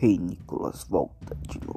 Rei Nicolas volta de novo.